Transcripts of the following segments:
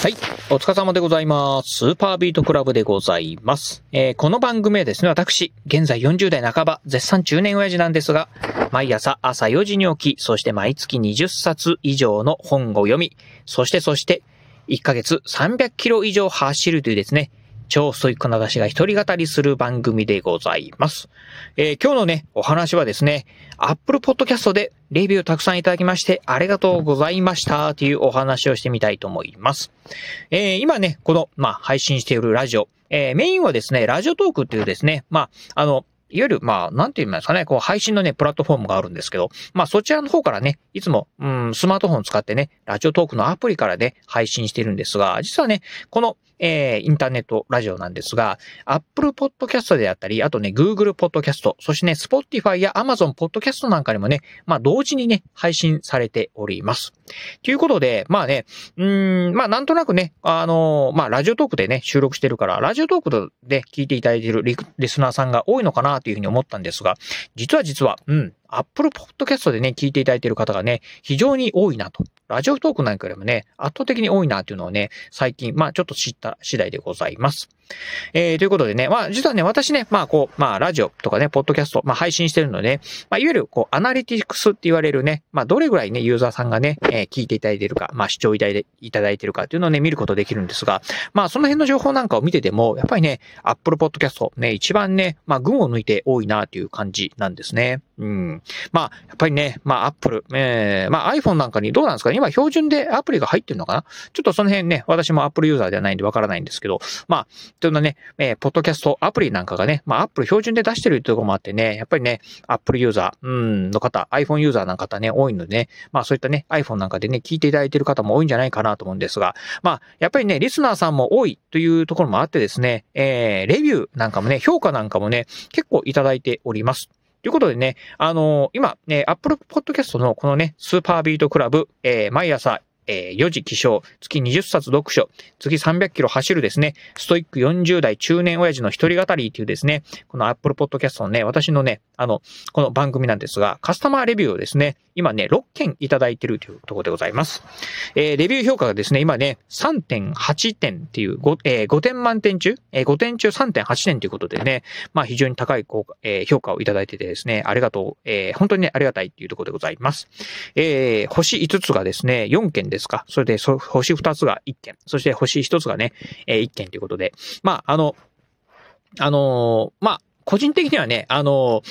はい。お疲れ様でございます。スーパービートクラブでございます。えー、この番組はですね、私、現在40代半ば、絶賛中年親父なんですが、毎朝朝4時に起き、そして毎月20冊以上の本を読み、そしてそして、1ヶ月300キロ以上走るというですね、超ストイックな私が一人語りする番組でございます。えー、今日のね、お話はですね、Apple Podcast でレビューたくさんいただきましてありがとうございましたというお話をしてみたいと思います。えー、今ね、この、まあ、配信しているラジオ、えー、メインはですね、ラジオトークっていうですね、まあ、あの、いわゆる、まあ、なんて言いますかね、こう、配信のね、プラットフォームがあるんですけど、まあ、そちらの方からね、いつも、うん、スマートフォン使ってね、ラジオトークのアプリからね、配信してるんですが、実はね、この、えー、インターネットラジオなんですが、Apple Podcast であったり、あとね、Google Podcast、そしてね、Spotify や Amazon Podcast なんかにもね、まあ、同時にね、配信されております。ということで、まあね、うん、まあ、なんとなくね、あのー、まあ、ラジオトークでね、収録してるから、ラジオトークで聞いていただいているリリスナーさんが多いのかなというふうに思ったんですが、実は実は、うん、Apple Podcast でね、聞いていただいている方がね、非常に多いなと。ラジオトークなんかよりもね、圧倒的に多いなっていうのをね、最近、まあちょっと知った次第でございます。えー、ということでね、まあ実はね、私ね、まあこう、まあラジオとかね、ポッドキャスト、まあ配信してるので、まあいわゆるこう、アナリティクスって言われるね、まあどれぐらいね、ユーザーさんがね、えー、聞いていただいてるか、まあ視聴いただいているかっていうのをね、見ることできるんですが、まあその辺の情報なんかを見てても、やっぱりね、Apple Podcast ね、一番ね、まあ群を抜いて多いなっていう感じなんですね。うん。まあ、やっぱりね、まあ Apple、えー、まあ iPhone なんかにどうなんですかね？今標準でアプリが入ってるのかな？ちょっとその辺ね、私も Apple ユーザーではないんでわからないんですけど、まあ、というのね、えー、ポッドキャストアプリなんかがね、まあ Apple 標準で出してるってところもあってね、やっぱりね、Apple ユーザー、うん、の方、iPhone ユーザーの方ね、多いのでね、まあそういったね、iPhone なんかでね、聞いていただいてる方も多いんじゃないかなと思うんですが、まあ、やっぱりね、リスナーさんも多いというところもあってですね、えー、レビューなんかもね、評価なんかもね、結構いただいております。ということでね、あのー、今、ね、Apple Podcast のこのね、スーパービートクラブ、えー、毎朝えー、4時起床、月20冊読書、月300キロ走るですね、ストイック40代中年親父の一人語りっていうですね、この Apple Podcast のね、私のね、あの、この番組なんですが、カスタマーレビューをですね、今ね、6件いただいてるというところでございます。えー、レビュー評価がですね、今ね、3.8点っていう 5,、えー、5点満点中、えー、5点中3.8点ということでね、まあ非常に高いこう、えー、評価をいただいててですね、ありがとう、えー、本当にね、ありがたいっていうところでございます。えー、星5つがですね、4件ですですか？それで、星2つが1件。そして星1つがね、えー、1件ということで、まあ、あの、あのー、まあ、個人的にはね、あの、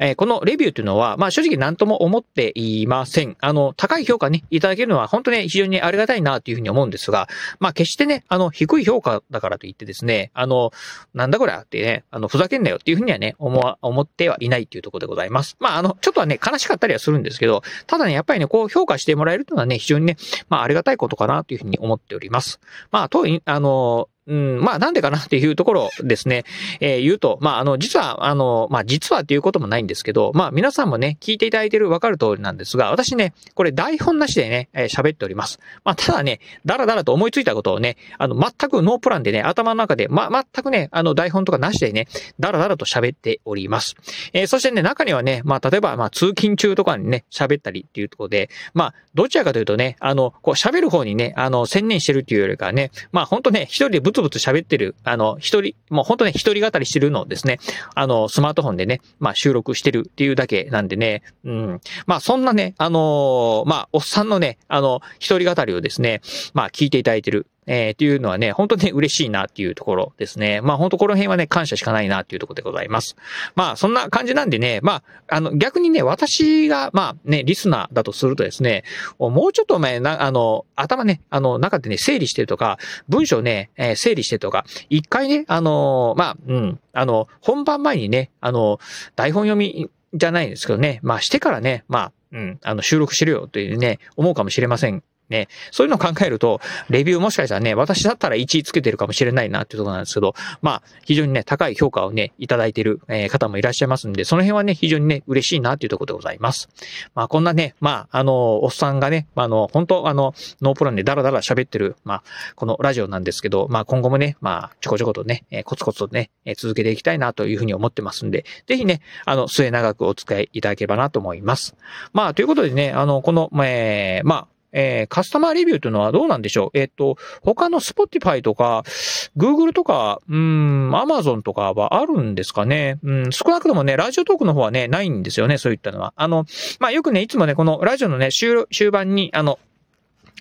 えー、このレビューというのは、まあ正直何とも思っていません。あの、高い評価ね、いただけるのは本当に非常にありがたいなというふうに思うんですが、まあ決してね、あの、低い評価だからといってですね、あの、なんだこれってね、あの、ふざけんなよっていうふうにはね、思わ、思ってはいないっていうところでございます。まああの、ちょっとはね、悲しかったりはするんですけど、ただね、やっぱりね、こう評価してもらえるというのはね、非常にね、まあありがたいことかなというふうに思っております。まあ、と、あの、うん、まあなんでかなっていうところですね、えー、言うと、まああの、実は、あの、まあ実はっていうこともないんですけど、まあ皆さんもね、聞いていただいてるわかる通りなんですが、私ね、これ台本なしでね、えー、喋っております。まあただね、だらだらと思いついたことをね、あの、全くノープランでね、頭の中で、ま、全くね、あの、台本とかなしでね、だらだらと喋っております。えー、そしてね、中にはね、まあ例えば、まあ通勤中とかにね、喋ったりっていうところで、まあ、どちらかというとね、あの、こう喋る方にね、あの、専念してるっていうよりかね、まあ本当ね、一人でブつぶつ喋ってるあの、一人、もう本当ね、一人語りしてるのをですね、あの、スマートフォンでね、まあ収録してるっていうだけなんでね、うん。まあそんなね、あのー、まあ、おっさんのね、あの、一人語りをですね、まあ聞いていただいてる。えー、っていうのはね、本当に嬉しいなっていうところですね。まあ本当この辺はね、感謝しかないなっていうところでございます。まあそんな感じなんでね、まあ、あの、逆にね、私が、まあね、リスナーだとするとですね、もうちょっと前、な、あの、頭ね、あの、中でね、整理してるとか、文章ね、えー、整理してとか、一回ね、あの、まあ、うん、あの、本番前にね、あの、台本読みじゃないんですけどね、まあしてからね、まあ、うん、あの、収録しろよというね、思うかもしれませんね、そういうのを考えると、レビューもしかしたらね、私だったら1位つけてるかもしれないなっていうところなんですけど、まあ、非常にね、高い評価をね、いただいている、え方もいらっしゃいますんで、その辺はね、非常にね、嬉しいなっていうところでございます。まあ、こんなね、まあ、あの、おっさんがね、あの、本当あの、ノープランでダラダラ喋ってる、まあ、このラジオなんですけど、まあ、今後もね、まあ、ちょこちょことね、えコツコツとね、え続けていきたいなというふうに思ってますんで、ぜひね、あの、末長くお使いいただければなと思います。まあ、ということでね、あの、この、えー、まあ、えー、カスタマーレビューというのはどうなんでしょう？えっ、と、他の Spotify とか、Google とか、うん、Amazon とかはあるんですかね？うん、少なくともね、ラジオトークの方はね、ないんですよね、そういったのは。あの、まあ、よくね、いつもね、このラジオのね、終盤に、あの、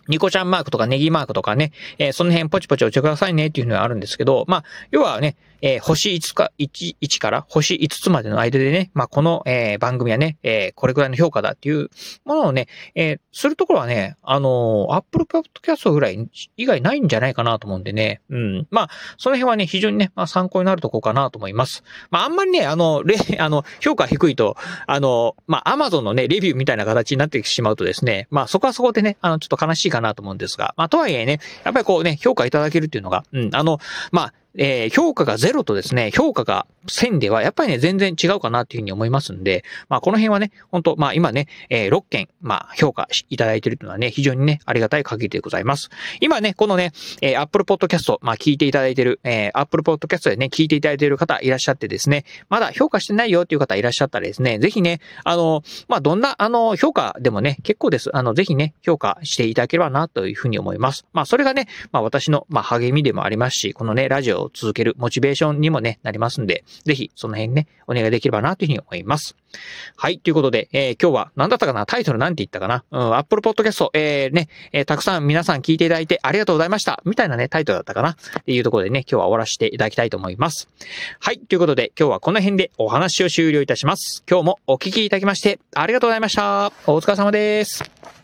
ニコちゃんマークとかネギマークとかね、えー、その辺ポチポチ押してくださいねっていうのがあるんですけど、まあ、要はね、えー、星5か、1、1から星5つまでの間でね、まあ、この、えー、番組はね、えー、これくらいの評価だっていうものをね、えー、するところはね、あのー、Apple Podcast ぐらい以外ないんじゃないかなと思うんでね、うん。まあ、その辺はね、非常にね、まあ、参考になるとこかなと思います。まあ、あんまりね、あの、レ、あの、評価低いと、あの、まあ、Amazon のね、レビューみたいな形になってしまうとですね、まあ、そこはそこでね、あの、ちょっと悲しいかなと思うんですが、まあ、とはいえね、やっぱりこうね、評価いただけるっていうのが、うん、あの、まあ、えー、評価が0とですね、評価が1000ではやっぱりね、全然違うかなというふうに思いますんで、まあこの辺はね、本当まあ今ね、えー、6件、まあ評価いただいているというのはね、非常にね、ありがたい限りでございます。今ね、このね、えー、Apple Podcast、まあ聞いていただいている、えー、Apple Podcast でね、聞いていただいている方いらっしゃってですね、まだ評価してないよっていう方いらっしゃったらですね、ぜひね、あの、まあどんな、あの、評価でもね、結構です。あの、ぜひね、評価していただければなというふうに思います。まあそれがね、まあ私の、まあ励みでもありますし、このね、ラジオを続けるモチベーションにもね、なりますんで、ぜひその辺ね、お願いできればなというふうに思います。はい。ということで、えー、今日は何だったかな？タイトルなんて言ったかな？うん、Apple Podcast、えー、ね、えー、たくさん皆さん聞いていただいてありがとうございました。みたいなね、タイトルだったかな？っていうところでね、今日は終わらせていただきたいと思います。はい。ということで、今日はこの辺でお話を終了いたします。今日もお聞きいただきまして、ありがとうございました。お疲れ様です。